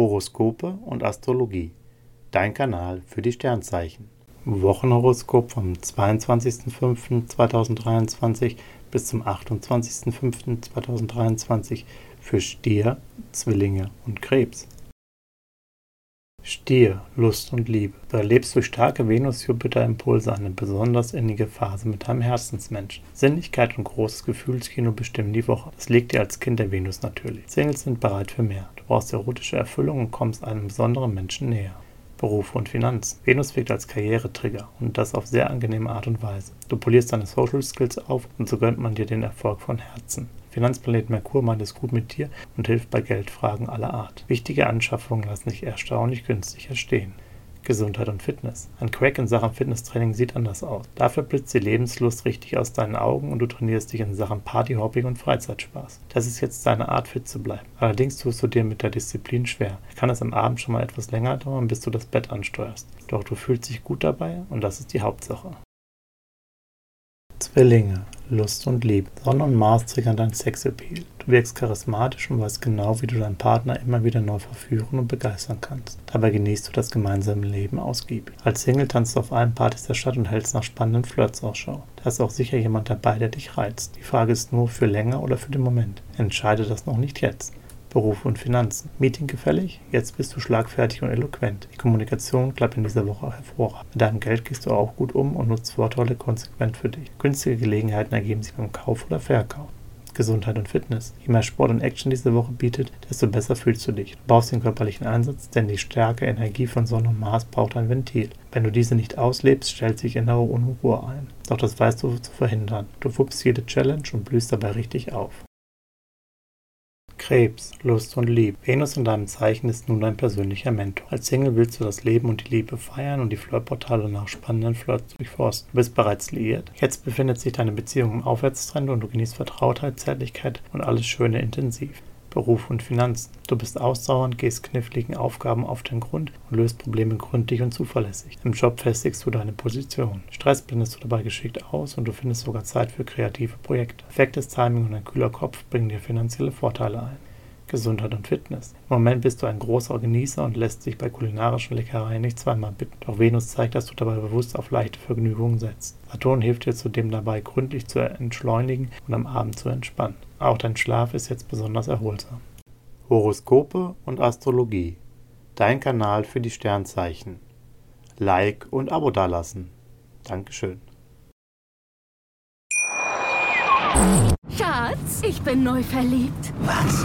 Horoskope und Astrologie. Dein Kanal für die Sternzeichen. Wochenhoroskop vom 22.05.2023 bis zum 28.05.2023 für Stier, Zwillinge und Krebs. Stier, Lust und Liebe. Du erlebst durch starke Venus-Jupiter-Impulse eine besonders innige Phase mit deinem Herzensmensch. Sinnlichkeit und großes Gefühlskino bestimmen die Woche. Das liegt dir als Kind der Venus natürlich. Singles sind bereit für mehr. Du brauchst erotische Erfüllung und kommst einem besonderen Menschen näher. Beruf und Finanzen. Venus wirkt als Karrieretrigger und das auf sehr angenehme Art und Weise. Du polierst deine Social Skills auf und so gönnt man dir den Erfolg von Herzen. Finanzplanet Merkur meint es gut mit dir und hilft bei Geldfragen aller Art. Wichtige Anschaffungen lassen sich erstaunlich günstig erstehen. Gesundheit und Fitness. Ein Crack in Sachen Fitnesstraining sieht anders aus. Dafür blitzt die Lebenslust richtig aus deinen Augen und du trainierst dich in Sachen Partyhopping und Freizeitspaß. Das ist jetzt deine Art, fit zu bleiben. Allerdings tust du dir mit der Disziplin schwer. Kann es am Abend schon mal etwas länger dauern, bis du das Bett ansteuerst. Doch du fühlst dich gut dabei und das ist die Hauptsache. Zwillinge, Lust und Liebe. Sonne und Mars triggern dein Sexappeal. Du wirkst charismatisch und weißt genau, wie du deinen Partner immer wieder neu verführen und begeistern kannst. Dabei genießt du das gemeinsame Leben ausgiebig. Als Single tanzt du auf allen Partys der Stadt und hältst nach spannenden Flirts Ausschau. Da ist auch sicher jemand dabei, der dich reizt. Die Frage ist nur, für länger oder für den Moment. Entscheide das noch nicht jetzt. Beruf und Finanzen. Meeting gefällig? Jetzt bist du schlagfertig und eloquent. Die Kommunikation klappt in dieser Woche hervorragend. Mit deinem Geld gehst du auch gut um und nutzt Vorteile konsequent für dich. Günstige Gelegenheiten ergeben sich beim Kauf oder Verkauf. Gesundheit und Fitness. Je mehr Sport und Action diese Woche bietet, desto besser fühlst du dich. Du brauchst den körperlichen Einsatz, denn die starke Energie von Sonne und Mars braucht ein Ventil. Wenn du diese nicht auslebst, stellt sich innere Unruhe ein. Doch das weißt du zu verhindern. Du wuppst jede Challenge und blühst dabei richtig auf. Krebs, Lust und Liebe. Venus in deinem Zeichen ist nun dein persönlicher Mentor. Als Single willst du das Leben und die Liebe feiern und die Flirtportale nach spannenden Flirts durchforsten. Du bist bereits liiert. Jetzt befindet sich deine Beziehung im Aufwärtstrend und du genießt Vertrautheit, Zärtlichkeit und alles Schöne intensiv. Beruf und Finanzen. Du bist ausdauernd, gehst kniffligen Aufgaben auf den Grund und löst Probleme gründlich und zuverlässig. Im Job festigst du deine Position. Stress blendest du dabei geschickt aus und du findest sogar Zeit für kreative Projekte. Perfektes Timing und ein kühler Kopf bringen dir finanzielle Vorteile ein. Gesundheit und Fitness. Im Moment bist du ein großer Genießer und lässt sich bei kulinarischen Leckereien nicht zweimal bitten. Doch Venus zeigt, dass du dabei bewusst auf leichte Vergnügungen setzt. Saturn hilft dir zudem dabei, gründlich zu entschleunigen und am Abend zu entspannen. Auch dein Schlaf ist jetzt besonders erholsam. Horoskope und Astrologie. Dein Kanal für die Sternzeichen. Like und Abo dalassen. Dankeschön. Schatz, ich bin neu verliebt. Was?